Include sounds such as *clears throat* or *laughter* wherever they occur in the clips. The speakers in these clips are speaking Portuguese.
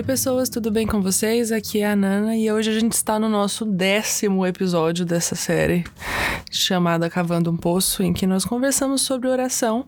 Oi, pessoas, tudo bem com vocês? Aqui é a Nana e hoje a gente está no nosso décimo episódio dessa série chamada Cavando um Poço, em que nós conversamos sobre oração.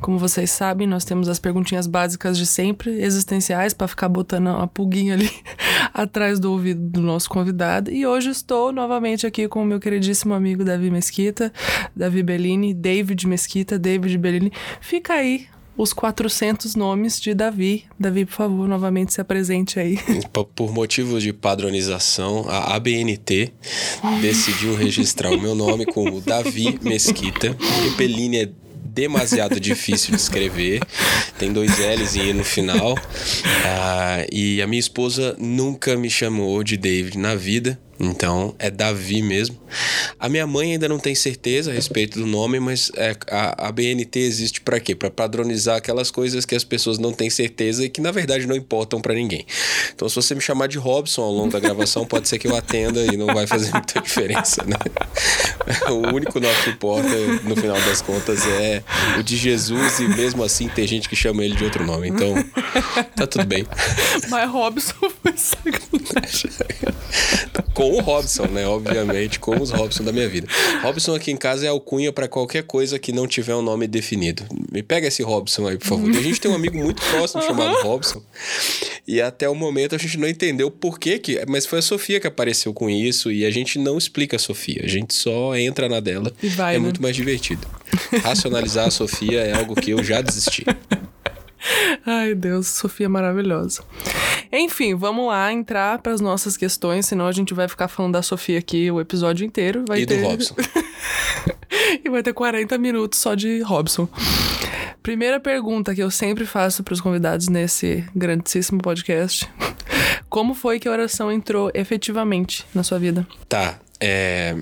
Como vocês sabem, nós temos as perguntinhas básicas de sempre, existenciais, para ficar botando uma pulguinha ali *laughs* atrás do ouvido do nosso convidado. E hoje estou novamente aqui com o meu queridíssimo amigo Davi Mesquita, Davi Bellini, David Mesquita, David Bellini. Fica aí os 400 nomes de Davi. Davi, por favor, novamente se apresente aí. *laughs* Por motivos de padronização, a ABNT decidiu registrar o meu nome como Davi Mesquita, Bellini é demasiado difícil de escrever. Tem dois L's e E no final. Ah, e a minha esposa nunca me chamou de David na vida. Então é Davi mesmo. A minha mãe ainda não tem certeza a respeito do nome, mas é, a, a BNT existe para quê? Para padronizar aquelas coisas que as pessoas não têm certeza e que na verdade não importam para ninguém. Então se você me chamar de Robson ao longo da gravação, pode ser que eu atenda e não vai fazer muita diferença, né? *laughs* O único nome que importa no final das contas é o de Jesus e mesmo assim tem gente que chama ele de outro nome. Então tá tudo bem. *laughs* Mas Robson foi sacanagem. *laughs* Com o Robson, né? Obviamente, com os Robson da minha vida. Robson aqui em casa é alcunha para qualquer coisa que não tiver um nome definido. Me pega esse Robson aí, por favor. A gente tem um amigo muito próximo chamado Robson. E até o momento a gente não entendeu por que que... Mas foi a Sofia que apareceu com isso e a gente não explica a Sofia. A gente só entra na dela. E vai, é né? muito mais divertido. Racionalizar a Sofia é algo que eu já desisti. Ai, Deus, Sofia é maravilhosa. Enfim, vamos lá entrar para as nossas questões, senão a gente vai ficar falando da Sofia aqui o episódio inteiro. Vai e ter... do Robson. *laughs* e vai ter 40 minutos só de Robson. Primeira pergunta que eu sempre faço para os convidados nesse grandíssimo podcast: Como foi que a oração entrou efetivamente na sua vida? Tá, é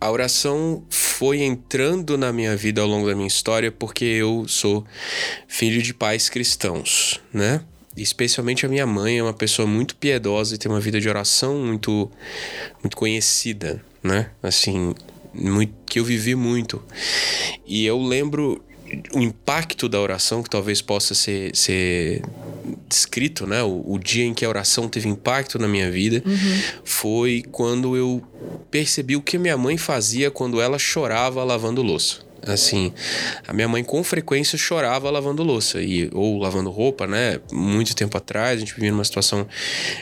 a oração foi entrando na minha vida ao longo da minha história porque eu sou filho de pais cristãos, né? Especialmente a minha mãe é uma pessoa muito piedosa e tem uma vida de oração muito muito conhecida, né? Assim, muito, que eu vivi muito. E eu lembro o impacto da oração, que talvez possa ser, ser descrito, né? O, o, dia em que a oração teve impacto na minha vida uhum. foi quando eu percebi o que minha mãe fazia quando ela chorava lavando louça. Assim, a minha mãe com frequência chorava lavando louça e, ou lavando roupa, né? Muito tempo atrás, a gente vivia numa situação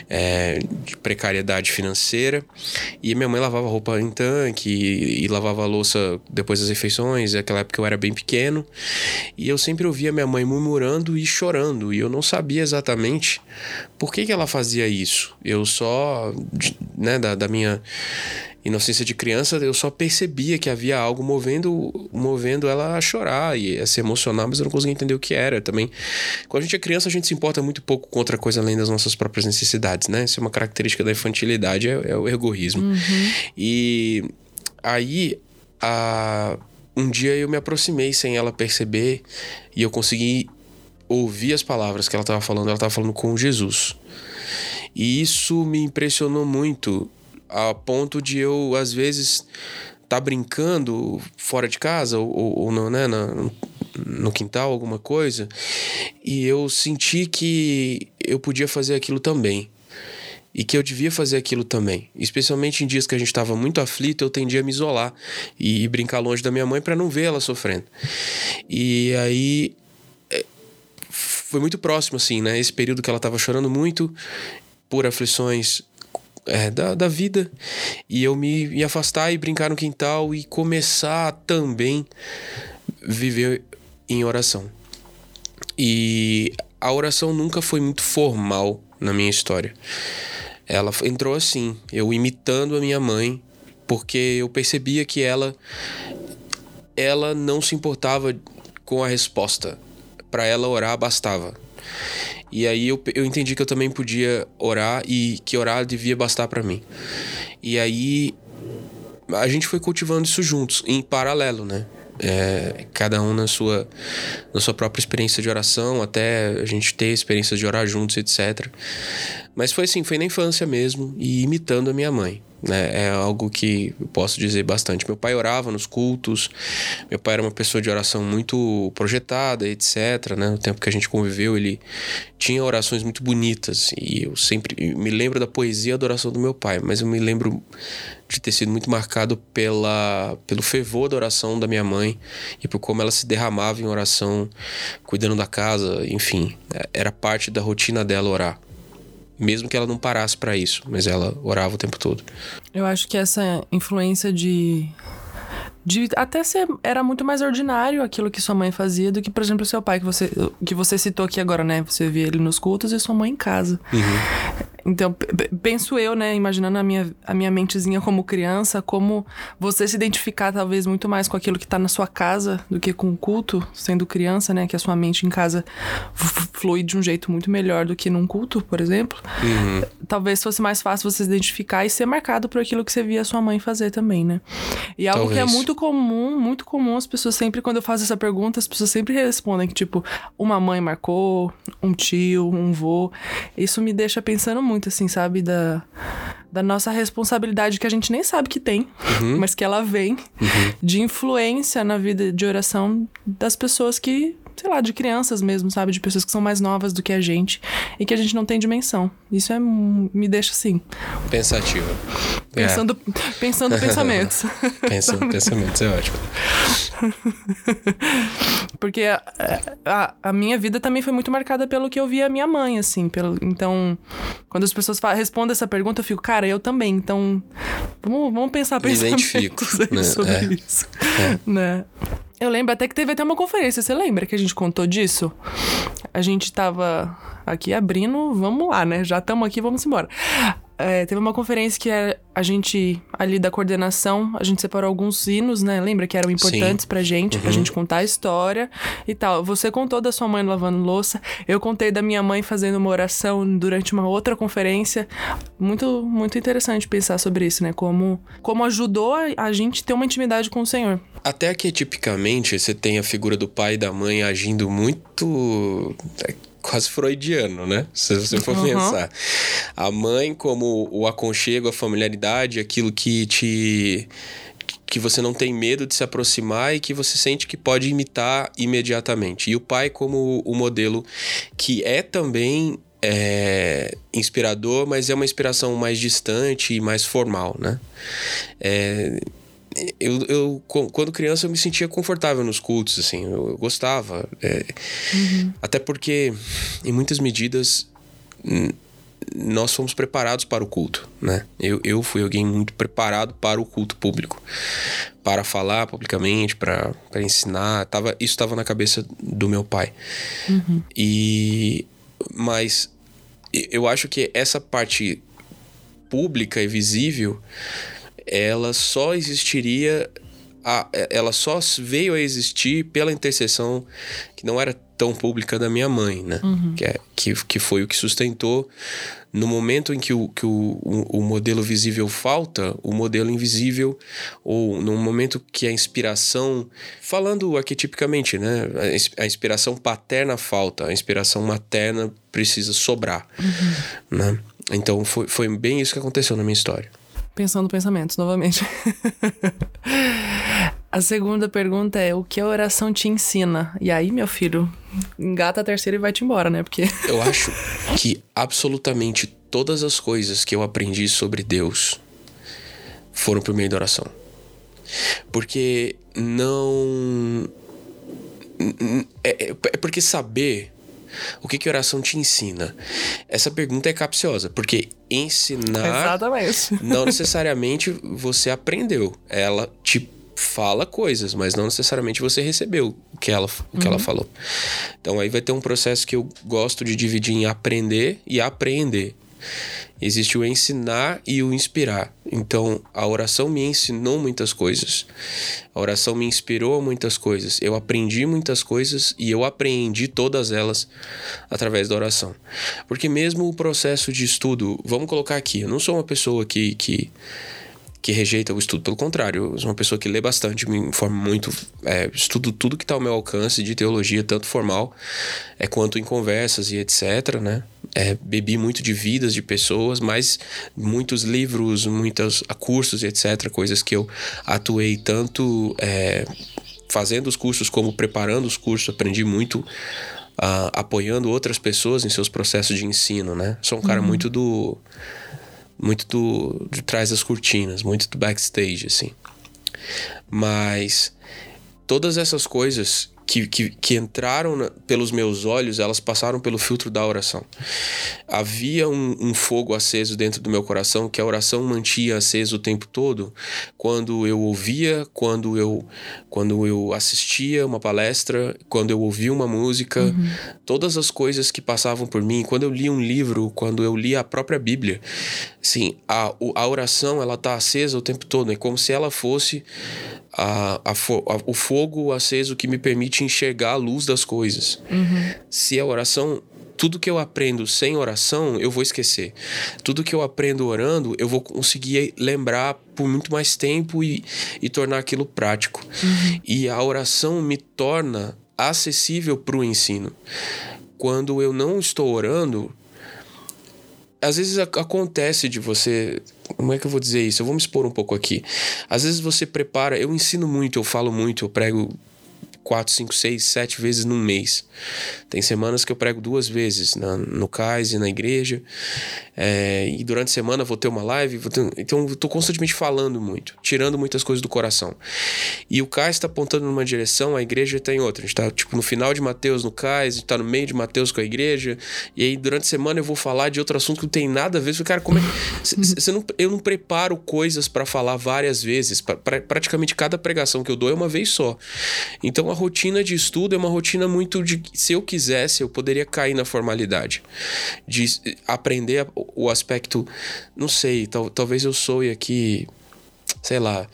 é, de precariedade financeira e minha mãe lavava roupa em tanque e, e lavava louça depois das refeições. Naquela época eu era bem pequeno e eu sempre ouvia minha mãe murmurando e chorando e eu não sabia exatamente por que, que ela fazia isso. Eu só, né, da, da minha inocência de criança, eu só percebia que havia algo movendo, movendo ela a chorar e a se emocionar, mas eu não conseguia entender o que era também. Quando a gente é criança, a gente se importa muito pouco com outra coisa além das nossas próprias necessidades, né? Isso é uma característica da infantilidade, é, é o ergorismo. Uhum. E aí, a, um dia eu me aproximei sem ela perceber e eu consegui ouvir as palavras que ela estava falando. Ela estava falando com Jesus. E isso me impressionou muito a ponto de eu, às vezes, tá brincando fora de casa ou, ou no, né, no, no quintal, alguma coisa, e eu senti que eu podia fazer aquilo também. E que eu devia fazer aquilo também. Especialmente em dias que a gente estava muito aflito, eu tendia a me isolar e, e brincar longe da minha mãe para não ver ela sofrendo. E aí foi muito próximo, assim, né? Esse período que ela estava chorando muito por aflições é, da, da vida e eu me, me afastar e brincar no quintal e começar também viver em oração. E a oração nunca foi muito formal na minha história. Ela entrou assim, eu imitando a minha mãe, porque eu percebia que ela ela não se importava com a resposta. Para ela orar bastava. E aí eu, eu entendi que eu também podia orar e que orar devia bastar para mim. E aí a gente foi cultivando isso juntos, em paralelo, né? É, cada um na sua, na sua própria experiência de oração, até a gente ter experiências de orar juntos, etc. Mas foi assim, foi na infância mesmo, e imitando a minha mãe. Né? É algo que eu posso dizer bastante. Meu pai orava nos cultos, meu pai era uma pessoa de oração muito projetada, etc. Né? No tempo que a gente conviveu, ele tinha orações muito bonitas e eu sempre me lembro da poesia da oração do meu pai, mas eu me lembro de ter sido muito marcado pela, pelo fervor da oração da minha mãe e por como ela se derramava em oração, cuidando da casa, enfim, era parte da rotina dela orar mesmo que ela não parasse para isso, mas ela orava o tempo todo. Eu acho que essa influência de de até ser era muito mais ordinário aquilo que sua mãe fazia do que, por exemplo, seu pai que você que você citou aqui agora, né? Você via ele nos cultos e sua mãe em casa. Uhum. Então, penso eu, né, imaginando a minha, a minha mentezinha como criança, como você se identificar talvez muito mais com aquilo que tá na sua casa do que com o culto, sendo criança, né, que a sua mente em casa flui de um jeito muito melhor do que num culto, por exemplo. Uhum. Talvez fosse mais fácil você se identificar e ser marcado por aquilo que você via a sua mãe fazer também, né? E algo talvez. que é muito comum, muito comum, as pessoas sempre, quando eu faço essa pergunta, as pessoas sempre respondem que, tipo, uma mãe marcou, um tio, um vô. Isso me deixa pensando muito muito, assim, sabe? Da, da nossa responsabilidade que a gente nem sabe que tem, uhum. mas que ela vem uhum. de influência na vida de oração das pessoas que sei lá, de crianças mesmo, sabe? De pessoas que são mais novas do que a gente e que a gente não tem dimensão. Isso é, me deixa assim. Pensativa. Pensando, é. pensando pensamentos. *laughs* pensando *laughs* pensamentos, é ótimo. *laughs* Porque a, a, a, minha vida também foi muito marcada pelo que eu via a minha mãe, assim. Pelo, então, quando as pessoas falam, respondem essa pergunta, eu fico, cara, eu também. Então, vamos, vamos pensar pensamentos né? sobre é. isso. É. Né? Eu lembro até que teve até uma conferência. Você lembra que a gente contou disso? A gente tava aqui abrindo, vamos lá, né? Já estamos aqui, vamos embora. É, teve uma conferência que a gente, ali da coordenação, a gente separou alguns hinos, né? Lembra que eram importantes Sim. pra gente, uhum. pra gente contar a história e tal. Você contou da sua mãe lavando louça, eu contei da minha mãe fazendo uma oração durante uma outra conferência. Muito, muito interessante pensar sobre isso, né? Como, como ajudou a, a gente ter uma intimidade com o Senhor. Até que tipicamente você tem a figura do pai e da mãe agindo muito quase freudiano, né? Se você for uhum. pensar. A mãe como o aconchego, a familiaridade, aquilo que te que você não tem medo de se aproximar e que você sente que pode imitar imediatamente. E o pai como o modelo que é também é, inspirador, mas é uma inspiração mais distante e mais formal, né? É, eu, eu, quando criança, eu me sentia confortável nos cultos, assim, eu, eu gostava. É, uhum. Até porque, em muitas medidas, nós fomos preparados para o culto, né? Eu, eu fui alguém muito preparado para o culto público, para falar publicamente, para, ensinar. Tava, isso estava na cabeça do meu pai. Uhum. E, mas eu acho que essa parte pública e visível ela só existiria a, ela só veio a existir pela intercessão que não era tão pública da minha mãe, né? Uhum. Que, é, que, que foi o que sustentou no momento em que, o, que o, o, o, modelo visível falta, o modelo invisível, ou no momento que a inspiração, falando arquetipicamente, né? A, a inspiração paterna falta, a inspiração materna precisa sobrar, uhum. né? Então foi, foi bem isso que aconteceu na minha história. Pensando pensamentos, novamente. *laughs* a segunda pergunta é: o que a oração te ensina? E aí, meu filho, engata a terceira e vai-te embora, né? Porque. *laughs* eu acho que absolutamente todas as coisas que eu aprendi sobre Deus foram por meio da oração. Porque não. É, é, é porque saber o que, que oração te ensina? Essa pergunta é capciosa, porque ensinar. Exatamente. Não necessariamente você aprendeu. Ela te fala coisas, mas não necessariamente você recebeu o que ela, o que uhum. ela falou. Então aí vai ter um processo que eu gosto de dividir em aprender e apreender. Existe o ensinar e o inspirar. Então, a oração me ensinou muitas coisas. A oração me inspirou muitas coisas. Eu aprendi muitas coisas e eu aprendi todas elas através da oração. Porque mesmo o processo de estudo, vamos colocar aqui, eu não sou uma pessoa que, que que rejeita o estudo. Pelo contrário, eu sou uma pessoa que lê bastante, me informo muito, é, estudo tudo que está ao meu alcance de teologia, tanto formal é, quanto em conversas e etc, né? É, bebi muito de vidas de pessoas, mas muitos livros, muitos cursos, etc., coisas que eu atuei tanto é, fazendo os cursos como preparando os cursos, aprendi muito uh, apoiando outras pessoas em seus processos de ensino, né? Sou um cara uhum. muito do muito do de trás das cortinas, muito do backstage assim. Mas todas essas coisas que, que, que entraram na, pelos meus olhos, elas passaram pelo filtro da oração. Havia um, um, fogo aceso dentro do meu coração que a oração mantinha aceso o tempo todo. Quando eu ouvia, quando eu, quando eu assistia uma palestra, quando eu ouvia uma música, uhum. todas as coisas que passavam por mim, quando eu li um livro, quando eu li a própria Bíblia, sim, a, a oração ela está acesa o tempo todo. É como se ela fosse a, a, a, o fogo aceso que me permite enxergar a luz das coisas. Uhum. Se a oração tudo que eu aprendo sem oração, eu vou esquecer. Tudo que eu aprendo orando, eu vou conseguir lembrar por muito mais tempo e, e tornar aquilo prático. Uhum. E a oração me torna acessível para o ensino. Quando eu não estou orando, às vezes acontece de você. Como é que eu vou dizer isso? Eu vou me expor um pouco aqui. Às vezes você prepara. Eu ensino muito, eu falo muito, eu prego quatro, cinco, seis, sete vezes num mês. Tem semanas que eu prego duas vezes na, no CAIS e na igreja. É, e durante a semana vou ter uma live. Ter, então eu tô constantemente falando muito, tirando muitas coisas do coração. E o CAIS está apontando numa direção, a igreja está em outra. A gente tá tipo no final de Mateus no CAIS, a gente tá no meio de Mateus com a igreja. E aí durante a semana eu vou falar de outro assunto que não tem nada a ver. Cara, como é que. *laughs* não, eu não preparo coisas para falar várias vezes. Pra, pra, praticamente cada pregação que eu dou é uma vez só. Então a rotina de estudo é uma rotina muito de. Se eu quisesse, eu poderia cair na formalidade. De aprender o aspecto. Não sei, tal, talvez eu soe aqui. Sei lá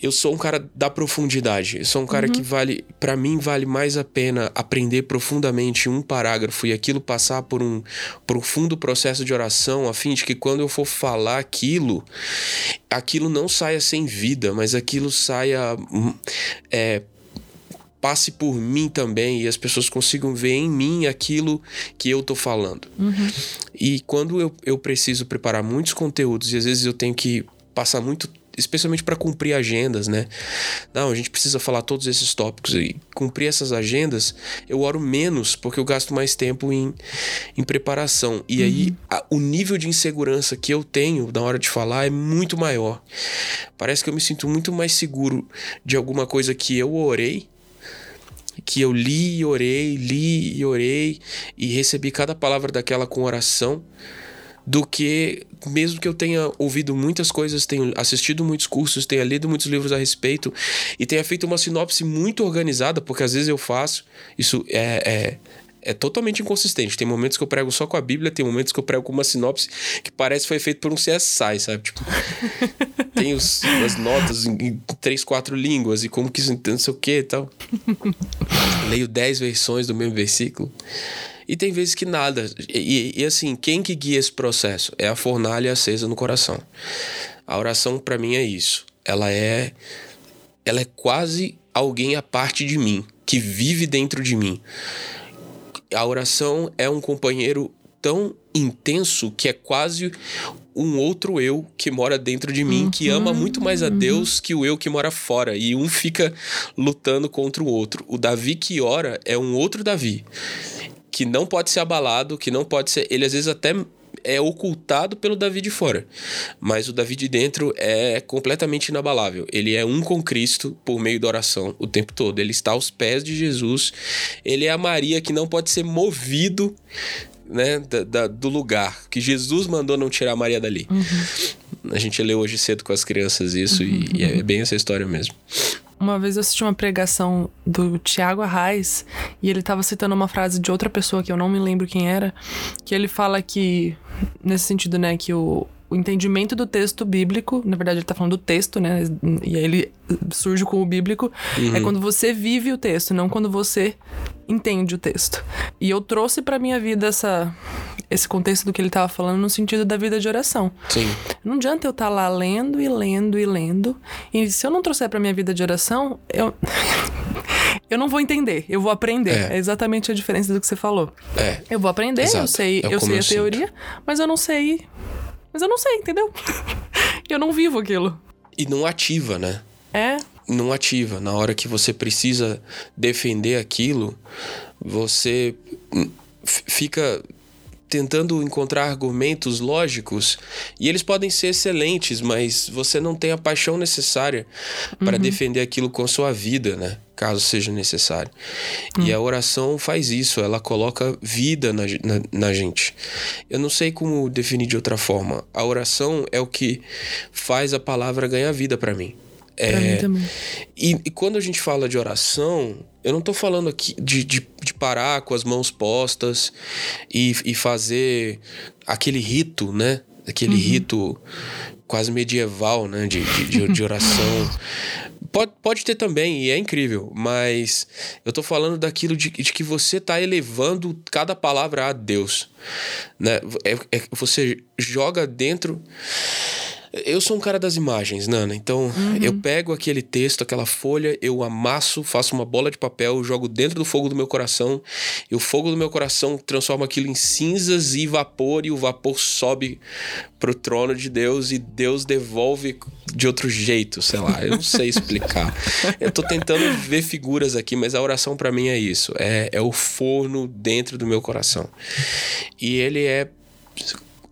eu sou um cara da profundidade. Eu sou um cara uhum. que vale, para mim vale mais a pena aprender profundamente um parágrafo e aquilo passar por um profundo processo de oração, a fim de que quando eu for falar aquilo, aquilo não saia sem vida, mas aquilo saia hum, é, passe por mim também e as pessoas consigam ver em mim aquilo que eu tô falando. Uhum. E quando eu, eu preciso preparar muitos conteúdos e às vezes eu tenho que passar muito especialmente para cumprir agendas, né? Não, a gente precisa falar todos esses tópicos e cumprir essas agendas, eu oro menos porque eu gasto mais tempo em, em preparação. E uhum. aí a, o nível de insegurança que eu tenho na hora de falar é muito maior. Parece que eu me sinto muito mais seguro de alguma coisa que eu orei que eu li e orei, li e orei e recebi cada palavra daquela com oração, do que mesmo que eu tenha ouvido muitas coisas, tenha assistido muitos cursos, tenha lido muitos livros a respeito e tenha feito uma sinopse muito organizada, porque às vezes eu faço, isso é, é, é totalmente inconsistente. Tem momentos que eu prego só com a Bíblia, tem momentos que eu prego com uma sinopse que parece que foi feito por um CSI, sabe? Tipo, *laughs* tem os, as notas em, em três, quatro línguas e como que isso não sei o que e tal. *laughs* Leio dez versões do mesmo versículo. E tem vezes que nada. E, e, assim, quem que guia esse processo? É a fornalha acesa no coração. A oração para mim é isso. Ela é ela é quase alguém à parte de mim, que vive dentro de mim. A oração é um companheiro tão intenso que é quase um outro eu que mora dentro de mim, uhum. que ama muito mais a Deus que o eu que mora fora. E um fica lutando contra o outro. O Davi que ora é um outro Davi que não pode ser abalado, que não pode ser. Ele às vezes até é ocultado pelo Davi de fora. Mas o Davi de dentro é completamente inabalável. Ele é um com Cristo por meio da oração o tempo todo. Ele está aos pés de Jesus. Ele é a Maria que não pode ser movido né, da, da, do lugar. Que Jesus mandou não tirar a Maria dali. Uhum. A gente leu hoje cedo com as crianças isso uhum. e, e é bem essa história mesmo. Uma vez eu assisti uma pregação do Tiago Arraes e ele estava citando uma frase de outra pessoa que eu não me lembro quem era, que ele fala que, nesse sentido, né, que o, o entendimento do texto bíblico, na verdade ele está falando do texto, né? E aí ele surge com o bíblico, uhum. é quando você vive o texto, não quando você entende o texto. E eu trouxe para minha vida essa esse contexto do que ele estava falando no sentido da vida de oração. Sim. Não adianta eu estar tá lá lendo e lendo e lendo, e se eu não trouxer para minha vida de oração, eu *laughs* Eu não vou entender, eu vou aprender. É, é exatamente a diferença do que você falou. É. Eu vou aprender, Exato. eu sei, é eu sei a teoria, sinto. mas eu não sei. Mas eu não sei, entendeu? *laughs* eu não vivo aquilo. E não ativa, né? É. Não ativa. Na hora que você precisa defender aquilo, você fica tentando encontrar argumentos lógicos e eles podem ser excelentes, mas você não tem a paixão necessária para uhum. defender aquilo com a sua vida, né? Caso seja necessário. Uhum. E a oração faz isso, ela coloca vida na, na, na, gente. Eu não sei como definir de outra forma. A oração é o que faz a palavra ganhar vida para mim. É. E, e, quando a gente fala de oração, eu não tô falando aqui de, de, de parar com as mãos postas e, e fazer aquele rito, né? Aquele uhum. rito quase medieval, né? De, de, de oração. *laughs* Pode, pode ter também, e é incrível, mas eu tô falando daquilo de, de que você tá elevando cada palavra a Deus. Né? É, é, você joga dentro eu sou um cara das imagens, Nana. Então, uhum. eu pego aquele texto, aquela folha, eu amasso, faço uma bola de papel, jogo dentro do fogo do meu coração, e o fogo do meu coração transforma aquilo em cinzas e vapor, e o vapor sobe pro trono de Deus e Deus devolve de outro jeito, sei lá, eu não sei *laughs* explicar. eu tô tentando ver figuras aqui, mas a oração para mim é isso, é, é o forno dentro do meu coração. E ele é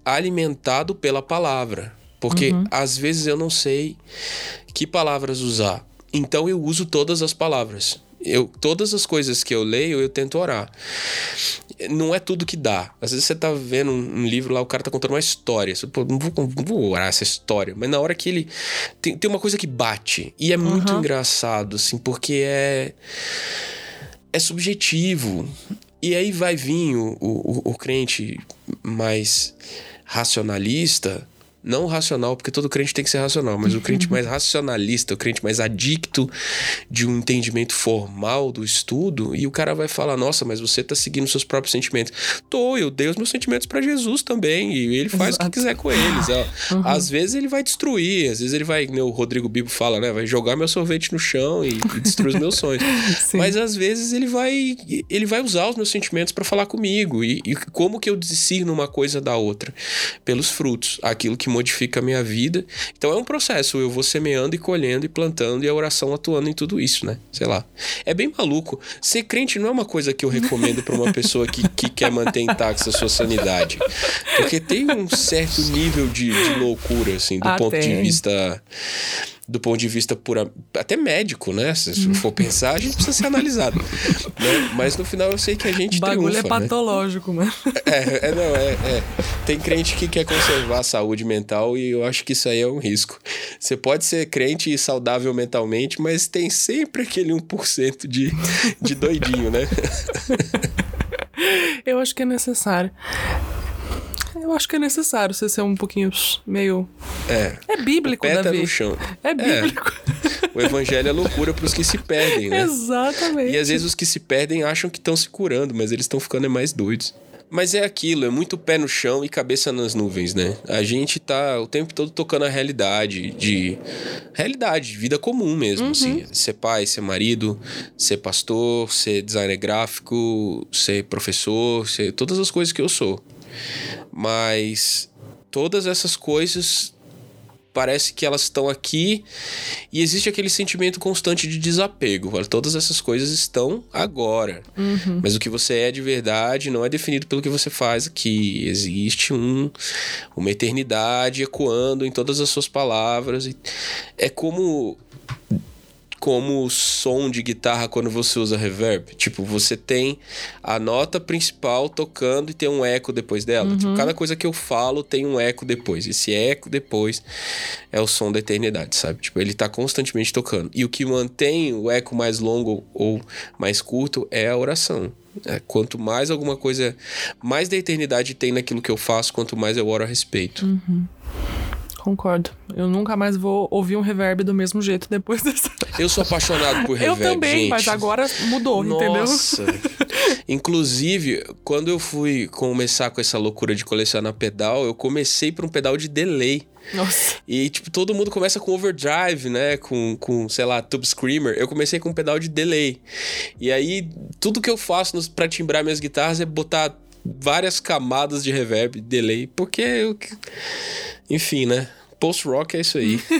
alimentado pela palavra. Porque uhum. às vezes eu não sei que palavras usar. Então eu uso todas as palavras. Eu, todas as coisas que eu leio, eu tento orar. Não é tudo que dá. Às vezes você tá vendo um, um livro lá, o cara tá contando uma história. Você, Pô, não, vou, não vou orar essa história. Mas na hora que ele. Tem, tem uma coisa que bate. E é muito uhum. engraçado, assim, porque é. É subjetivo. E aí vai vir o, o, o crente mais racionalista não racional, porque todo crente tem que ser racional, mas o crente mais racionalista, o crente mais adicto de um entendimento formal do estudo, e o cara vai falar: Nossa, mas você tá seguindo seus próprios sentimentos. Tô, eu dei os meus sentimentos para Jesus também, e ele faz Exato. o que quiser com eles. Uhum. Às vezes ele vai destruir, às vezes ele vai, o Rodrigo Bibo fala, né? Vai jogar meu sorvete no chão e, e destruir os meus sonhos. *laughs* Mas às vezes ele vai, ele vai usar os meus sentimentos para falar comigo. E, e como que eu discerno uma coisa da outra? Pelos frutos. Aquilo que modifica a minha vida. Então é um processo, eu vou semeando e colhendo e plantando e a oração atuando em tudo isso, né? Sei lá. É bem maluco. Ser crente não é uma coisa que eu recomendo para uma pessoa que, que quer manter intacta a sua sanidade. Porque tem um certo nível de, de loucura, assim, do ah, ponto tem. de vista do ponto de vista pura, até médico, né? Se for pensar, a gente precisa ser analisado. né? Mas no final eu sei que a gente o bagulho triunfa, é né? patológico, né? É, é, não, é, é. Tem crente que quer conservar a saúde mental e eu acho que isso aí é um risco. Você pode ser crente e saudável mentalmente, mas tem sempre aquele 1% de, de doidinho, né? *laughs* eu acho que é necessário. Eu acho que é necessário você ser um pouquinho meio. É. É bíblico, Peta Davi. no chão. É bíblico. É. O evangelho é loucura para os que se perdem, né? Exatamente. E às vezes os que se perdem acham que estão se curando, mas eles estão ficando mais doidos. Mas é aquilo, é muito pé no chão e cabeça nas nuvens, né? A gente tá o tempo todo tocando a realidade de realidade, de vida comum mesmo, uhum. assim, ser pai, ser marido, ser pastor, ser designer gráfico, ser professor, ser todas as coisas que eu sou. Mas todas essas coisas parece que elas estão aqui e existe aquele sentimento constante de desapego. Todas essas coisas estão agora. Uhum. Mas o que você é de verdade não é definido pelo que você faz aqui. Existe um, uma eternidade ecoando em todas as suas palavras. É como como som de guitarra quando você usa reverb. Tipo, você tem a nota principal tocando e tem um eco depois dela. Tipo, uhum. Tipo, cada coisa que eu falo tem um eco depois. Esse eco depois é o som da eternidade, sabe? Tipo, ele tá constantemente tocando. E o que mantém o eco mais longo ou mais curto é a oração. É, quanto mais alguma coisa, mais da eternidade tem naquilo que eu faço, quanto mais eu oro a respeito. Uhum. Concordo. Eu nunca mais vou ouvir um reverb do mesmo jeito depois *laughs* dessa. Eu sou apaixonado por reverb. Eu também, gente. mas agora mudou, Nossa. entendeu? *laughs* Inclusive, quando eu fui começar com essa loucura de colecionar pedal, eu comecei por um pedal de delay. Nossa. E, tipo, todo mundo começa com overdrive, né? Com, com sei lá, tube screamer. Eu comecei com um pedal de delay. E aí, tudo que eu faço nos, pra timbrar minhas guitarras é botar várias camadas de reverb, delay, porque eu. Enfim, né? Post-rock é isso aí. *laughs*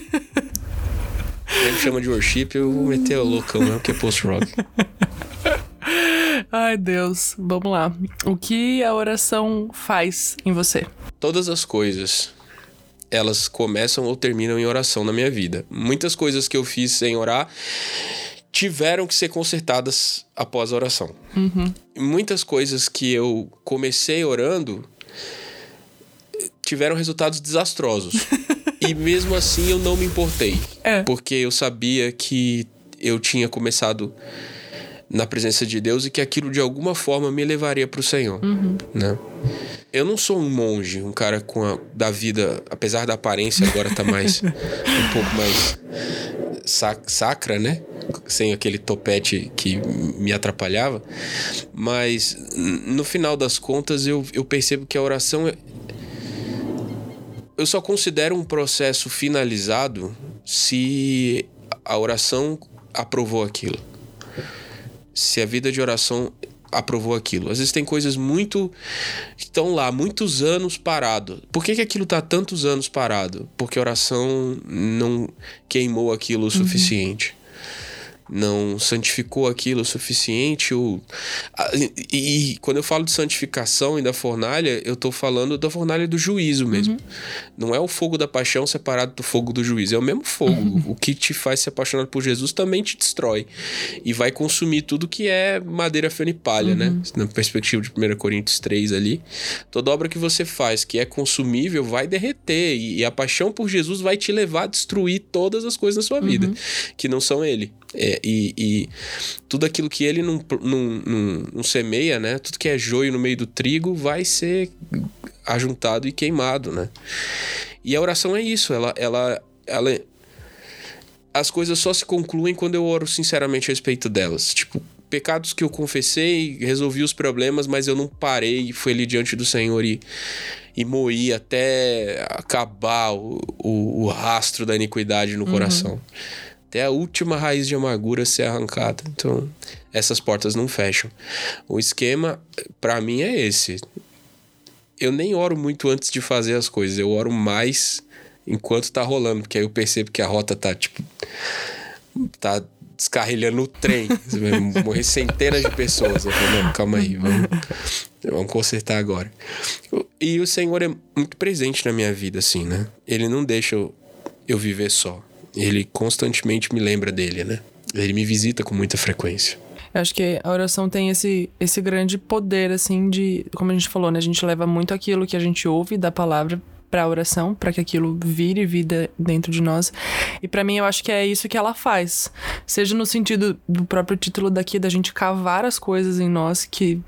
Ele chama de worship, eu vou meter o loucão mesmo, que é post-rock. *laughs* Ai, Deus. Vamos lá. O que a oração faz em você? Todas as coisas, elas começam ou terminam em oração na minha vida. Muitas coisas que eu fiz sem orar tiveram que ser consertadas após a oração. Uhum. Muitas coisas que eu comecei orando tiveram resultados desastrosos. *laughs* e mesmo assim eu não me importei. É. Porque eu sabia que eu tinha começado na presença de Deus e que aquilo de alguma forma me levaria para o Senhor, né? Eu não sou um monge, um cara com a, da vida, apesar da aparência agora tá mais *laughs* um pouco mais sac, sacra, né? Sem aquele topete que me atrapalhava, mas no final das contas eu, eu percebo que a oração é, eu só considero um processo finalizado se a oração aprovou aquilo. Se a vida de oração aprovou aquilo. Às vezes tem coisas muito que estão lá muitos anos parado. Por que, que aquilo está tantos anos parado? Porque a oração não queimou aquilo o suficiente. Não santificou aquilo o suficiente. Ou... E, e quando eu falo de santificação e da fornalha, eu tô falando da fornalha do juízo mesmo. Não é o fogo da paixão separado do fogo do juízo. É o mesmo fogo. O que te faz se apaixonar por Jesus também te destrói. E vai consumir tudo que é madeira, feno e palha, né? Na perspectiva de 1 Coríntios 3 ali. Toda obra que você faz que é consumível vai derreter. E, e a paixão por Jesus vai te levar a destruir todas as coisas na sua vida que não são ele. É, e, e tudo aquilo que ele não, não, não, não semeia, né? Tudo que é joio no meio do trigo vai ser ajuntado e queimado, né? E a oração é isso, ela, ela, ela as coisas só se concluem quando eu oro sinceramente a respeito delas. Tipo, pecados que eu confessei, resolvi os problemas, mas eu não parei e fui ali diante do Senhor e, e moí até acabar o, o, o rastro da iniquidade no coração. Até a última raiz de amargura ser arrancada. Então, essas portas não fecham. O esquema, para mim, é esse. Eu nem oro muito antes de fazer as coisas, eu oro mais enquanto tá rolando, porque aí eu percebo que a rota tá, tipo. tá descarrilhando o trem. *laughs* Morrer centenas de pessoas. Eu falo, não, calma aí, vamos, vamos consertar agora. E o Senhor é muito presente na minha vida, assim, né? Ele não deixa eu, eu viver só. Ele constantemente me lembra dele, né? Ele me visita com muita frequência. Eu acho que a oração tem esse, esse grande poder, assim, de. Como a gente falou, né? A gente leva muito aquilo que a gente ouve da palavra pra oração, para que aquilo vire vida dentro de nós. E para mim eu acho que é isso que ela faz. Seja no sentido do próprio título daqui, da gente cavar as coisas em nós que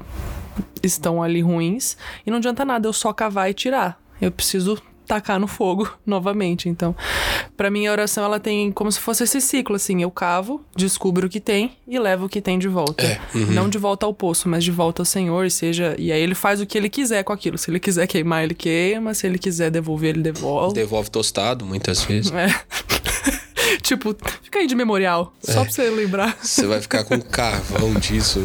estão ali ruins. E não adianta nada eu só cavar e tirar. Eu preciso tacar no fogo *laughs* novamente. Então, para mim a oração ela tem como se fosse esse ciclo assim, eu cavo, descubro o que tem e levo o que tem de volta. É, uhum. Não de volta ao poço, mas de volta ao Senhor, seja, e aí ele faz o que ele quiser com aquilo. Se ele quiser queimar, ele queima, se ele quiser devolver, ele devolve. Devolve tostado, muitas vezes. É. *laughs* tipo, fica aí de memorial, só pra você lembrar. Você vai ficar com um carvão disso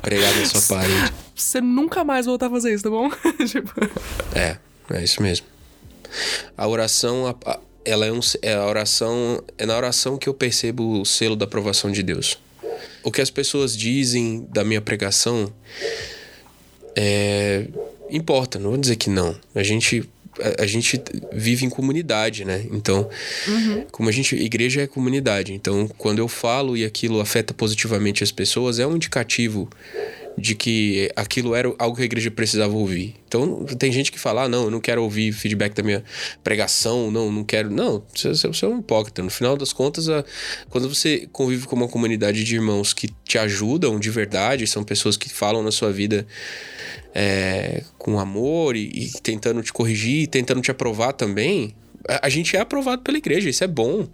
pregado na sua parede. Você nunca mais voltar a fazer isso, tá bom? *laughs* tipo, É, é isso mesmo. A oração, a- a- ela é um, é a oração, é na oração que eu percebo o selo da aprovação de Deus. O que as pessoas dizem da minha pregação é, importa, não vou dizer que não. A gente a, a gente vive em comunidade, né? Então, como a gente igreja é comunidade. Então, quando eu falo e aquilo afeta positivamente as pessoas, é um indicativo de que aquilo era algo que a igreja precisava ouvir. Então, tem gente que fala, ah, não, eu não quero ouvir feedback da minha pregação, não, não quero. Não, você, você é um hipócrita. No final das contas, a- quando você convive com uma comunidade de irmãos que te ajudam de verdade, são pessoas que falam na sua vida é, com amor e, e tentando te corrigir, tentando te aprovar também, A, a gente é aprovado pela igreja, isso é bom.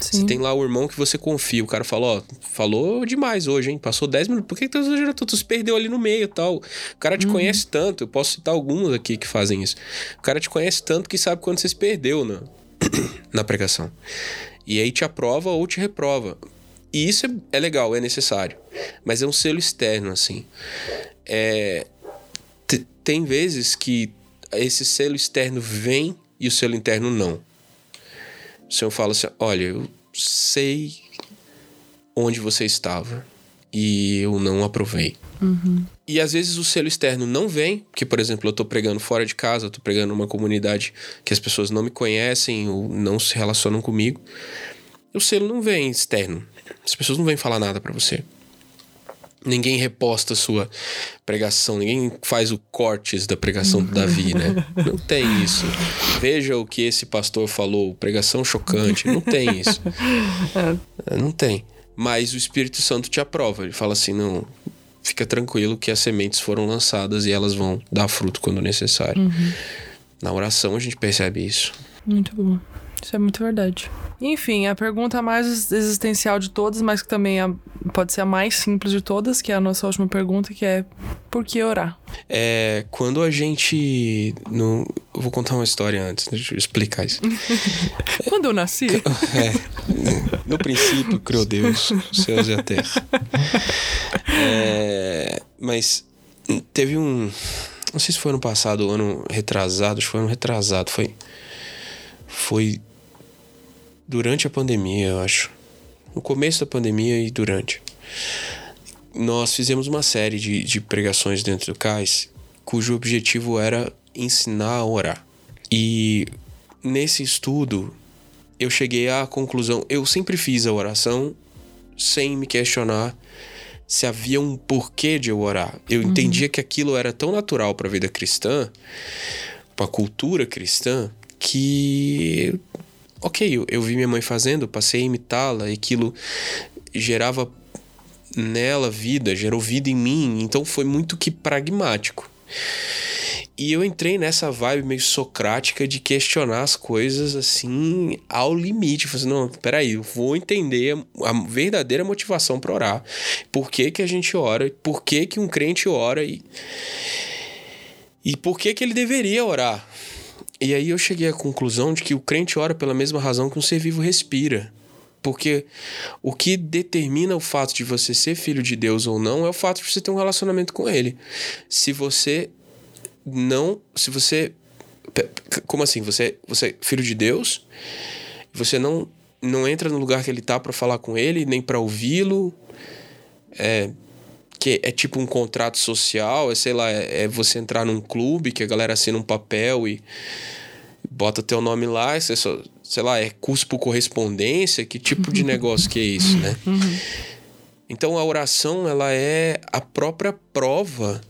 Sim. Você tem lá o irmão que você confia, o cara falou, ó, falou demais hoje, hein? Passou 10 minutos. Por que, que tu exagerou? Tu se perdeu ali no meio e tal. O cara te conhece tanto, eu posso citar alguns aqui que fazem isso. O cara te conhece tanto que sabe quando você se perdeu na, *clears throat* na pregação. E aí te aprova ou te reprova. E isso é, é legal, é necessário. Mas é um selo externo, assim. É, tem vezes que esse selo externo vem e o selo interno não. O Senhor fala assim: olha, eu sei onde você estava e eu não aprovei. E às vezes o selo externo não vem, porque, por exemplo, eu tô pregando fora de casa, eu tô pregando numa comunidade que as pessoas não me conhecem ou não se relacionam comigo. O selo não vem externo. As pessoas não vêm falar nada pra você. Ninguém reposta a sua pregação, ninguém faz o cortes da pregação do Davi, né? Não tem isso. Veja o que esse pastor falou, pregação chocante. Não tem isso. *laughs* Não tem. Mas o Espírito Santo te aprova. Ele fala assim: não, fica tranquilo que as sementes foram lançadas e elas vão dar fruto quando necessário. Na oração a gente percebe isso. Muito bom. Isso é muito verdade. Enfim, a pergunta mais existencial de todas, mas que também é- pode ser a mais simples de todas, que é a nossa última pergunta, que é por que orar? É, quando a gente. No, eu vou contar uma história antes, deixa eu explicar isso. *laughs* Quando eu nasci, *laughs* É, no princípio criou Deus, os céus e a terra. É, mas teve um. Não sei se foi ano passado ou ano retrasado, acho que foi ano retrasado. Foi. Foi. Durante a pandemia, eu acho. No começo da pandemia e durante. Nós fizemos uma série de, de pregações dentro do CAIS, cujo objetivo era ensinar a orar. E nesse estudo, eu cheguei à conclusão. Eu sempre fiz a oração sem me questionar se havia um porquê de eu orar. Eu entendia que aquilo era tão natural para a vida cristã, para a cultura cristã, que. Ok, eu, eu vi minha mãe fazendo, passei a imitá-la, e aquilo gerava nela vida, gerou vida em mim, então foi muito que pragmático. E eu entrei nessa vibe meio socrática de questionar as coisas assim ao limite. Falei assim, não, peraí, eu vou entender a verdadeira motivação para orar. Por que, que a gente ora? Por que, que um crente ora? E, e por que, que ele deveria orar? E aí eu cheguei à conclusão de que o crente ora pela mesma razão que um ser vivo respira. Porque o que determina o fato de você ser filho de Deus ou não é o fato de você ter um relacionamento com Ele. Se você não. Se você. Como assim? Você, você é filho de Deus, você não, não entra no lugar que Ele tá para falar com Ele, nem para ouvi-lo. É, que é tipo um contrato social, é sei lá, é, é você entrar num clube que a galera assina um papel e bota teu nome lá, você só, sei lá, é curso por correspondência, que tipo de *laughs* negócio que é isso, né? Então a oração, ela é a própria prova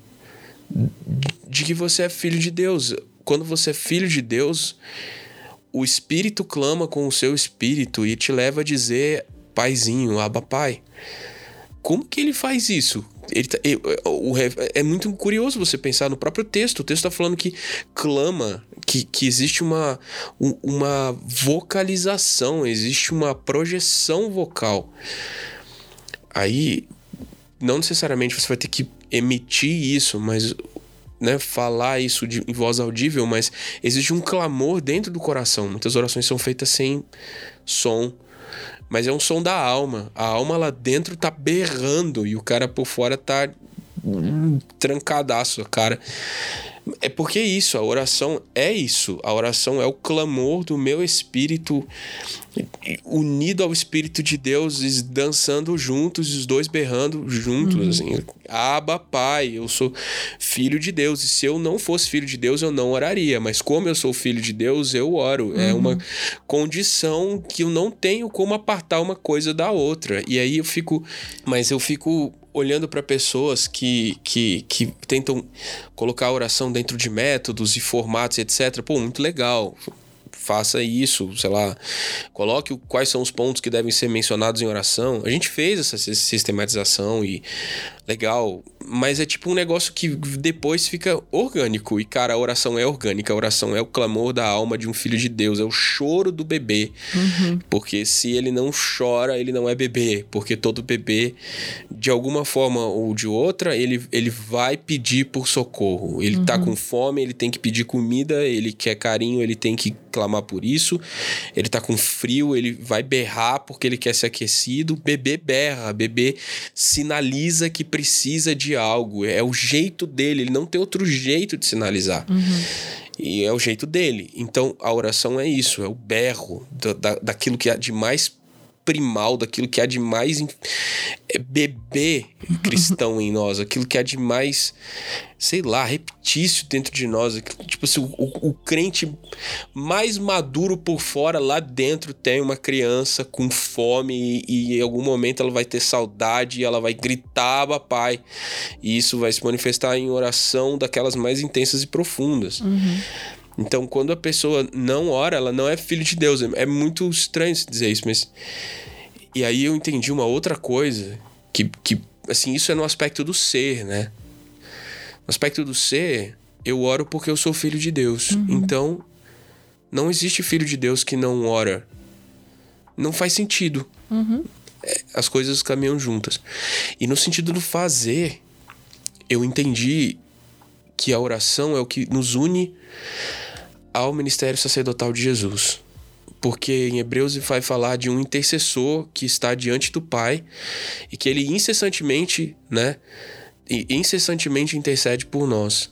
de que você é filho de Deus. Quando você é filho de Deus, o Espírito clama com o seu Espírito e te leva a dizer, paizinho, aba pai. Como que ele faz isso? Ele tá- o- é muito curioso você pensar no próprio texto. O texto está falando que clama, que, que existe uma, um- uma vocalização, existe uma projeção vocal. Aí, não necessariamente você vai ter que emitir isso, mas né, falar isso de, em voz audível, mas existe um clamor dentro do coração. Muitas orações são feitas sem som, mas é um som da alma. A alma lá dentro tá berrando e o cara por fora tá trancadaço, cara. É porque isso, a oração é isso. A oração é o clamor do meu espírito unido ao espírito de Deus, dançando juntos, os dois berrando juntos, assim. Aba, pai, eu sou filho de Deus. E se eu não fosse filho de Deus, eu não oraria. Mas como eu sou filho de Deus, eu oro. É uma condição que eu não tenho como apartar uma coisa da outra. E aí eu fico. Mas eu fico olhando para pessoas que, que, que tentam colocar a oração dentro de métodos e formatos, etc. Pô, muito legal. Faça isso, sei lá, coloque quais são os pontos que devem ser mencionados em oração. A gente fez essa sistematização e legal, mas é tipo um negócio que depois fica orgânico. E cara, a oração é orgânica, a oração é o clamor da alma de um filho de Deus, é o choro do bebê. Uhum. Porque se ele não chora, ele não é bebê, porque todo bebê de alguma forma ou de outra, ele, ele vai pedir por socorro. Ele tá uhum. tá com fome, ele tem que pedir comida, ele quer carinho, ele tem que clamar por isso. Ele tá com frio, ele vai berrar porque ele quer ser aquecido. Bebê berra, bebê sinaliza que precisa de algo. É o jeito dele, ele não tem outro jeito de sinalizar. Uhum. E é o jeito dele. Então a oração é isso, é o berro da, da, daquilo que há de mais primal, daquilo que há de mais é, bebê *laughs* cristão em nós, aquilo que há de mais, sei lá, reptício dentro de nós. Tipo assim, o, o, o crente mais maduro por fora, lá dentro tem uma criança com fome e, e, em algum momento ela vai ter saudade e ela vai gritar, papai. E isso vai se manifestar em oração daquelas mais intensas e profundas. Uhum. Então, quando a pessoa não ora, ela não é filho de Deus. É muito estranho dizer isso, mas. E aí eu entendi uma outra coisa, que, que assim, isso é no aspecto do ser, né? No aspecto do ser, eu oro porque eu sou filho de Deus. Uhum. Então, não existe filho de Deus que não ora. Não faz sentido. Uhum. É, as coisas caminham juntas. E no sentido do fazer, eu entendi que a oração é o que nos une ao ministério sacerdotal de Jesus. Porque em Hebreus vai falar de um intercessor que está diante do Pai e que ele incessantemente, né, incessantemente intercede por nós.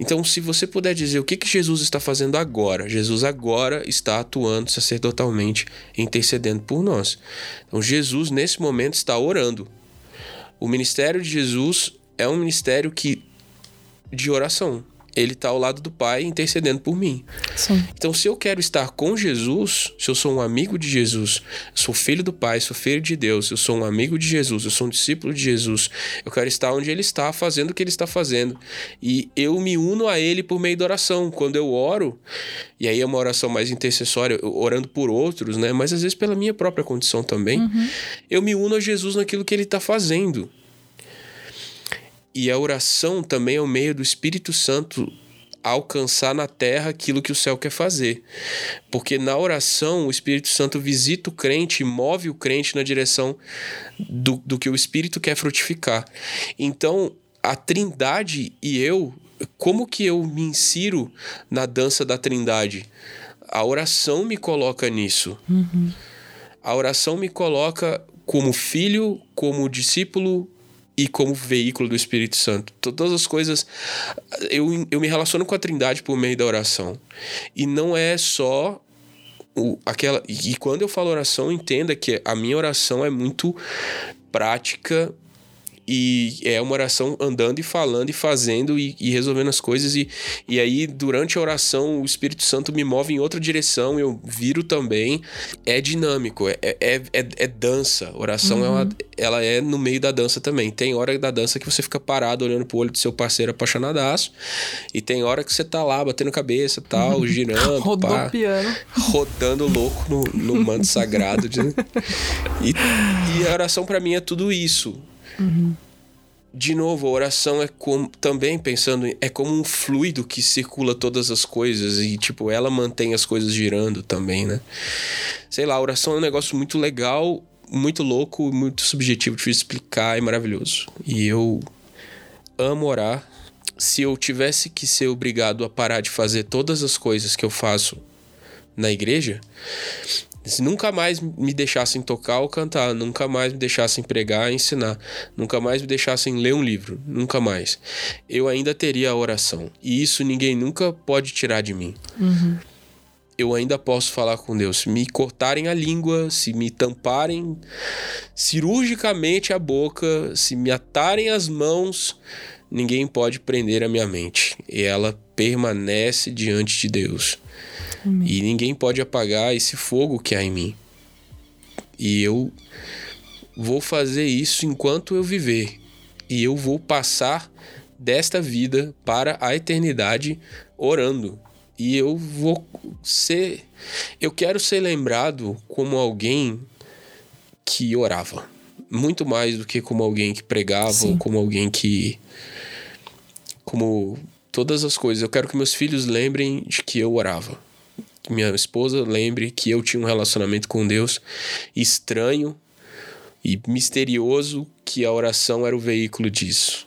Então, se você puder dizer o que, que Jesus está fazendo agora, Jesus agora está atuando sacerdotalmente, intercedendo por nós. Então, Jesus, nesse momento, está orando. O ministério de Jesus é um ministério que de oração ele está ao lado do Pai intercedendo por mim. Sim. Então, se eu quero estar com Jesus, se eu sou um amigo de Jesus, sou filho do Pai, sou filho de Deus, eu sou um amigo de Jesus, eu sou um discípulo de Jesus, eu quero estar onde ele está, fazendo o que ele está fazendo. E eu me uno a ele por meio da oração. Quando eu oro, e aí é uma oração mais intercessória, orando por outros, né? Mas às vezes pela minha própria condição também, uhum. eu me uno a Jesus naquilo que ele está fazendo. E a oração também é o meio do Espírito Santo alcançar na terra aquilo que o céu quer fazer. Porque na oração o Espírito Santo visita o crente e move o crente na direção do, do que o Espírito quer frutificar. Então, a Trindade e eu, como que eu me insiro na dança da Trindade? A oração me coloca nisso. Uhum. A oração me coloca como filho, como discípulo, e como veículo do Espírito Santo. Todas as coisas. Eu, eu me relaciono com a Trindade por meio da oração. E não é só o, aquela. E quando eu falo oração, entenda que a minha oração é muito prática e é uma oração andando e falando e fazendo e, e, resolvendo as coisas. E, e aí, durante a oração, o Espírito Santo me move em outra direção, eu viro também. É dinâmico, é, é, é, é dança. oração uhum. é uma, ela é no meio da dança também. Tem hora da dança que você fica parado olhando pro olho do seu parceiro apaixonadaço. E tem hora que você tá lá batendo cabeça tal, uhum. *laughs* girando. Rodou pá, piano. Rodando louco no, no manto sagrado. De... *laughs* E, e a oração para mim é tudo isso. Uhum. De novo, a oração é como, também pensando, é como um fluido que circula todas as coisas e, tipo, ela mantém as coisas girando também, né? Sei lá, a oração é um negócio muito legal, muito louco, muito subjetivo, de explicar, é maravilhoso. E eu amo orar. Se eu tivesse que ser obrigado a parar de fazer todas as coisas que eu faço na igreja, se nunca mais me deixassem tocar ou cantar, nunca mais me deixassem pregar, ensinar, nunca mais me deixassem ler um livro, nunca mais, eu ainda teria a oração. E isso ninguém nunca pode tirar de mim. Uhum. Eu ainda posso falar com Deus. Se me cortarem a língua, se me tamparem cirurgicamente a boca, se me atarem as mãos, ninguém pode prender a minha mente. E ela permanece diante de Deus. Amém. E ninguém pode apagar esse fogo que há em mim. E eu vou fazer isso enquanto eu viver. E eu vou passar desta vida para a eternidade orando E eu vou ser. Eu quero ser lembrado como alguém que orava. Muito mais do que como alguém que pregava, Sim. ou como alguém que. Como todas as coisas. Eu quero que meus filhos lembrem de que eu orava. Que minha esposa lembre que eu tinha um relacionamento com Deus estranho e misterioso, que a oração era o veículo disso.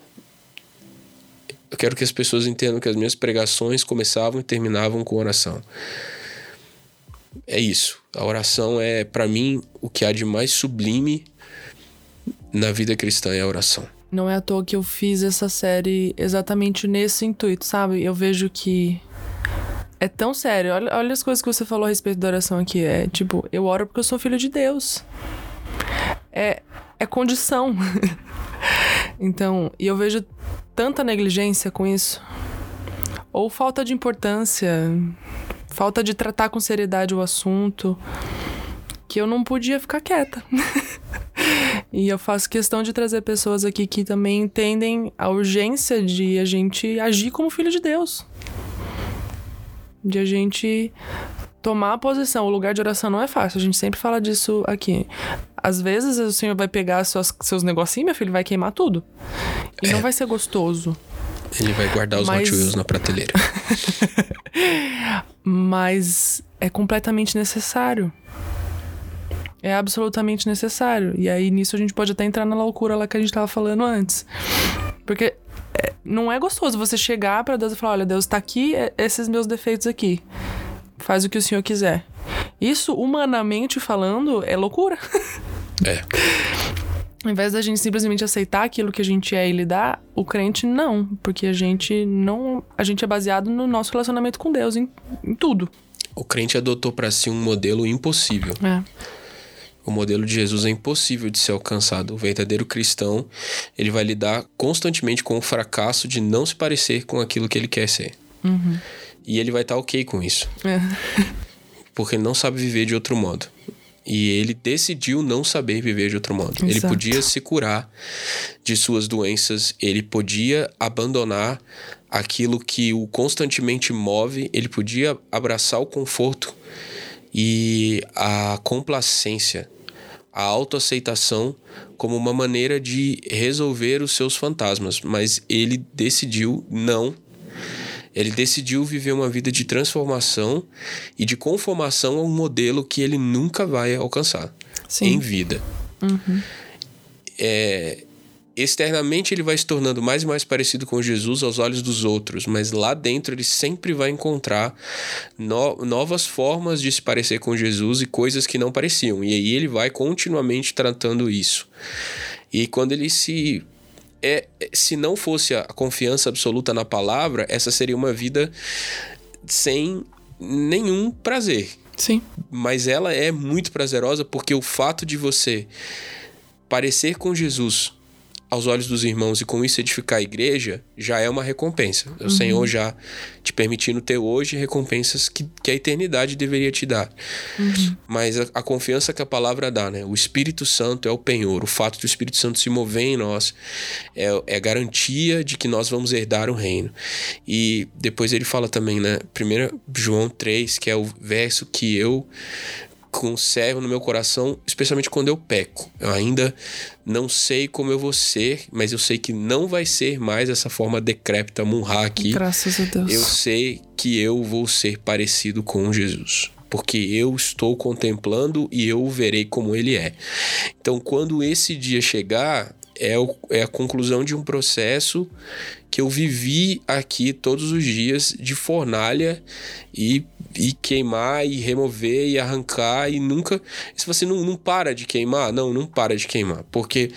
Eu quero que as pessoas entendam que as minhas pregações começavam e terminavam com oração. É isso. A oração é, para mim, o que há de mais sublime na vida cristã é a oração. Não é à toa que eu fiz essa série exatamente nesse intuito, sabe? Eu vejo que é tão sério. Olha, olha as coisas que você falou a respeito da oração aqui. É tipo, eu oro porque eu sou filho de Deus. É, é condição. *laughs* então, e eu vejo tanta negligência com isso. Ou falta de importância, falta de tratar com seriedade o assunto, que eu não podia ficar quieta. *laughs* E eu faço questão de trazer pessoas aqui que também entendem a urgência de a gente agir como filho de Deus. De a gente tomar a posição. O lugar de oração não é fácil, a gente sempre fala disso aqui. Às vezes o Senhor vai pegar suas, seus negocinhos, meu filho, vai queimar tudo. E não vai ser gostoso. Ele vai guardar os Mas- Hot Wheels na prateleira. *laughs* Mas é completamente necessário. É absolutamente necessário. E aí nisso a gente pode até entrar na loucura lá que a gente tava falando antes. Porque é, não é gostoso você chegar pra Deus e falar: olha, Deus tá aqui, é- esses meus defeitos aqui. Faz o que o Senhor quiser. Isso, humanamente falando, é loucura. *laughs* É. Ao invés da gente simplesmente aceitar aquilo que a gente é e lidar, o crente não. Porque a gente não. A gente é baseado no nosso relacionamento com Deus, em, em tudo. O crente adotou para si um modelo impossível. É. O modelo de Jesus é impossível de ser alcançado. O verdadeiro cristão, ele vai lidar constantemente com o fracasso de não se parecer com aquilo que ele quer ser. E ele vai estar ok com isso. *laughs* Porque ele não sabe viver de outro modo. E ele decidiu não saber viver de outro modo. Ele Exato. podia se curar de suas doenças, ele podia abandonar aquilo que o constantemente move, ele podia abraçar o conforto e a complacência, a autoaceitação como uma maneira de resolver os seus fantasmas, mas ele decidiu não. Ele decidiu viver uma vida de transformação e de conformação a um modelo que ele nunca vai alcançar Sim. em vida. É, externamente ele vai se tornando mais e mais parecido com Jesus aos olhos dos outros, mas lá dentro ele sempre vai encontrar no- novas formas de se parecer com Jesus e coisas que não pareciam. E aí ele vai continuamente tratando isso. E quando ele se é, se não fosse a confiança absoluta na palavra, essa seria uma vida sem nenhum prazer. Sim. Mas ela é muito prazerosa porque o fato de você parecer com Jesus aos olhos dos irmãos e com isso edificar a igreja já é uma recompensa. O Senhor já te permitindo ter hoje recompensas que, que a eternidade deveria te dar. Mas a, a confiança que a palavra dá, né? O Espírito Santo é o penhor. O fato do Espírito Santo se mover em nós é, é garantia de que nós vamos herdar o reino. E depois ele fala também, né? 1 João 3, que é o verso que eu conservo no meu coração, especialmente quando eu peco. Eu ainda não sei como eu vou ser, mas eu sei que não vai ser mais essa forma decrépita, munhá aqui. Graças a Deus. Eu sei que eu vou ser parecido com Jesus. Porque eu estou contemplando e eu o verei como ele é. Então, quando esse dia chegar, é, o- é a conclusão de um processo que eu vivi aqui todos os dias de fornalha e, e queimar e remover e arrancar e nunca. Se você não, não para de queimar, não, não para de queimar. Porque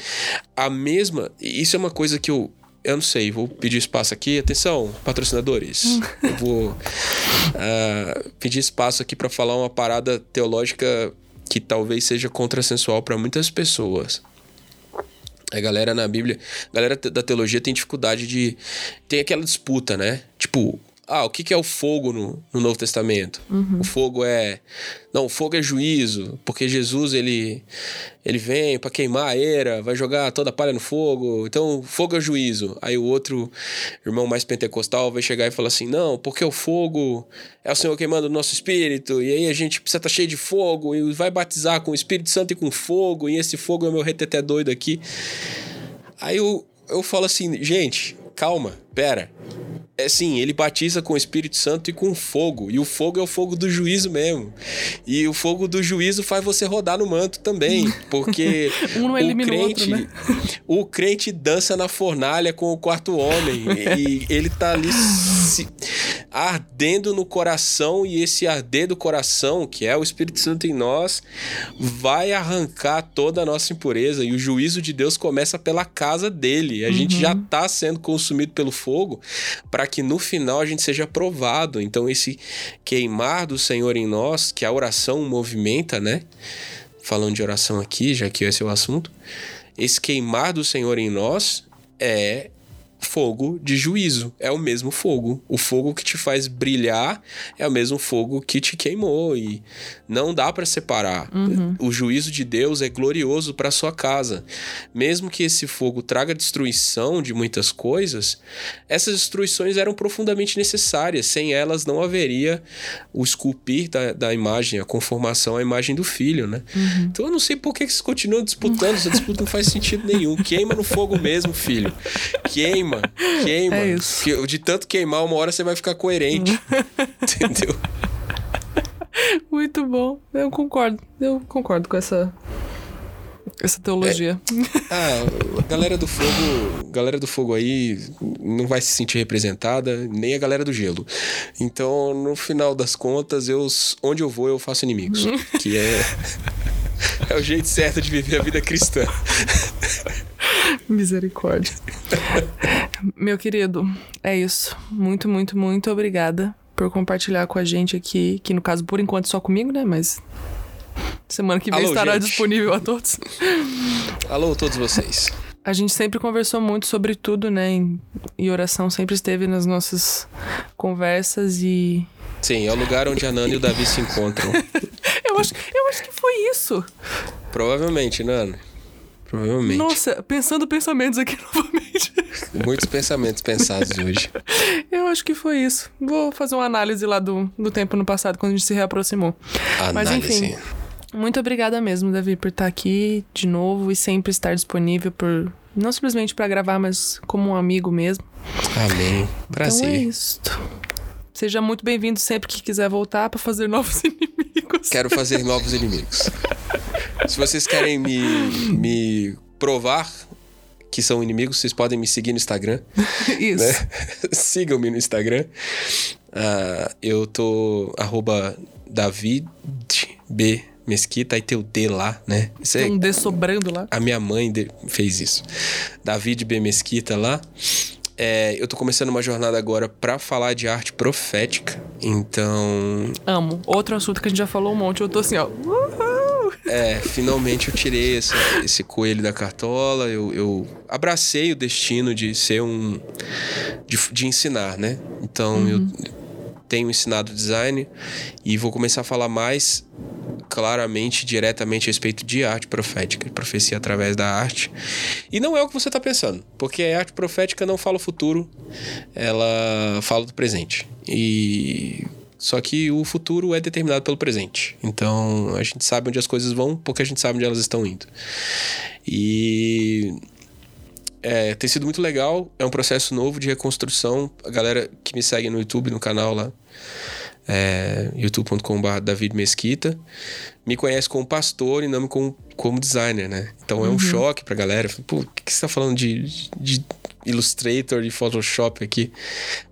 a mesma. Isso é uma coisa que eu. Eu não sei, vou pedir espaço aqui. Atenção, patrocinadores. *laughs* eu vou ah, pedir espaço aqui para falar uma parada teológica que talvez seja contrassensual para muitas pessoas. A galera na Bíblia, a galera da teologia tem dificuldade de. Tem aquela disputa, né? Tipo, ah, o que, que é o fogo no, no Novo Testamento? Uhum. O fogo é. Não, o fogo é juízo, porque Jesus ele, ele vem para queimar a era, vai jogar toda a palha no fogo. Então, fogo é juízo. Aí o outro irmão mais pentecostal vai chegar e falar assim: não, porque o fogo é o Senhor queimando o nosso espírito, e aí a gente precisa estar tá cheio de fogo, e vai batizar com o Espírito Santo e com fogo, e esse fogo é o meu reteté doido aqui. Aí eu, eu falo assim, gente, calma, pera. É sim, ele batiza com o Espírito Santo e com fogo. E o fogo é o fogo do juízo mesmo. E o fogo do juízo faz você rodar no manto também. *laughs* Porque um não o crente. Outro, né? O crente dança na fornalha com o quarto homem. e ele tá ali se, ardendo no coração. E esse arder do coração, que é o Espírito Santo em nós, vai arrancar toda a nossa impureza. E o juízo de Deus começa pela casa dele. A uhum. gente já tá sendo consumido pelo fogo para que no final a gente seja provado. Então, esse queimar do Senhor em nós, que a oração movimenta, né? Falando de oração aqui, já que esse é o assunto, esse queimar do Senhor em nós é fogo de juízo. É o mesmo fogo. O fogo que te faz brilhar é o mesmo fogo que te queimou. E não dá para separar. Uhum. O juízo de Deus é glorioso para sua casa. Mesmo que esse fogo traga destruição de muitas coisas, essas destruições eram profundamente necessárias. Sem elas não haveria o esculpir da, da imagem, a conformação à imagem do filho, né? Uhum. Então eu não sei por que vocês continuam disputando. Essa disputa não faz sentido nenhum. Queima no fogo mesmo, filho. Queima queima, *laughs* queima. É isso. De tanto queimar, uma hora você vai ficar coerente. *laughs* entendeu? Muito bom. Eu concordo. Eu concordo com essa essa teologia. É. Ah, a galera do fogo, galera do fogo aí não vai se sentir representada, nem a galera do gelo. Então, no final das contas, eu onde eu vou eu faço inimigos, *laughs* que é *laughs* é o jeito certo de viver a vida cristã. Misericórdia. Meu querido, é isso. Muito, muito, muito obrigada por compartilhar com a gente aqui, que no caso, por enquanto, só comigo, né? Mas semana que vem Alô, estará gente. disponível a todos. Alô, todos vocês. A gente sempre conversou muito sobre tudo, né? E oração sempre esteve nas nossas conversas e. Sim, é o lugar onde a Nana e o Davi se encontram. *laughs* eu, acho, eu acho que foi isso. Provavelmente, Nana. Provavelmente. Nossa, pensando pensamentos aqui *laughs* novamente. Muitos pensamentos pensados hoje. *laughs* Eu acho que foi isso. Vou fazer uma análise lá do, do tempo no passado, quando a gente se reaproximou. Análise. Mas enfim. Muito obrigada mesmo, Davi, por estar aqui de novo e sempre estar disponível por não simplesmente para gravar, mas como um amigo mesmo. Amém. Prazer. Então é isso. Seja muito bem-vindo sempre que quiser voltar para fazer novos *laughs* inimigos. Quero fazer novos inimigos. Se vocês querem me, me provar que são inimigos, vocês podem me seguir no Instagram. *laughs* Isso. Né? *laughs* Sigam-me no Instagram. Uh, eu tô arroba David B Mesquita, aí tem o D lá, né? Isso tem é, um D sobrando lá. A minha mãe fez isso. David B Mesquita lá. É, eu tô começando uma jornada agora para falar de arte profética. Então. Amo. Outro assunto que a gente já falou um monte. Eu tô assim, ó. Uhul! É, finalmente eu tirei esse, esse coelho da cartola. Eu, eu, abracei o destino de ser um. de, de ensinar, né? Então uhum. eu tenho ensinado design e vou começar a falar mais claramente, diretamente a respeito de arte profética, profecia através da arte. E não é o que você está pensando, porque a arte profética não fala o futuro, ela fala do presente. E só que o futuro é determinado pelo presente. Então a gente sabe onde as coisas vão porque a gente sabe onde elas estão indo. E é, tem sido muito legal. É um processo novo de reconstrução. A galera que me segue no YouTube, no canal lá, é, youtube.com.br David Mesquita, me conhece como pastor e não me como, como designer, né? Então é um uhum. choque pra galera. Pô, o que, que você tá falando de, de Illustrator, de Photoshop aqui?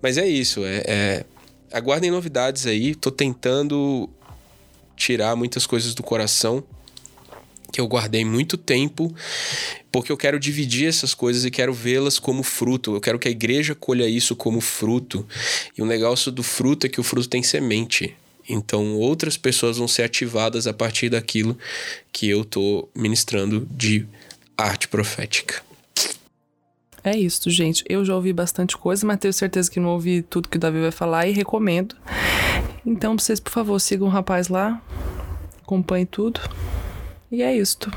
Mas é isso, é, é aguardem novidades aí. Tô tentando tirar muitas coisas do coração que eu guardei muito tempo, porque eu quero dividir essas coisas e quero vê-las como fruto. Eu quero que a igreja colha isso como fruto. E o negócio do fruto é que o fruto tem semente. Então, outras pessoas vão ser ativadas a partir daquilo que eu tô ministrando de arte profética. É isso, gente. Eu já ouvi bastante coisa, mas tenho certeza que não ouvi tudo que o Davi vai falar e recomendo. Então, vocês, por favor, sigam o rapaz lá, acompanhem tudo. E é isto.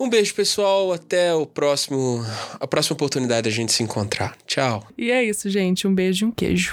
Um beijo, pessoal. Até o próximo. A próxima oportunidade a gente se encontrar. Tchau. E é isso, gente. Um beijo e um queijo.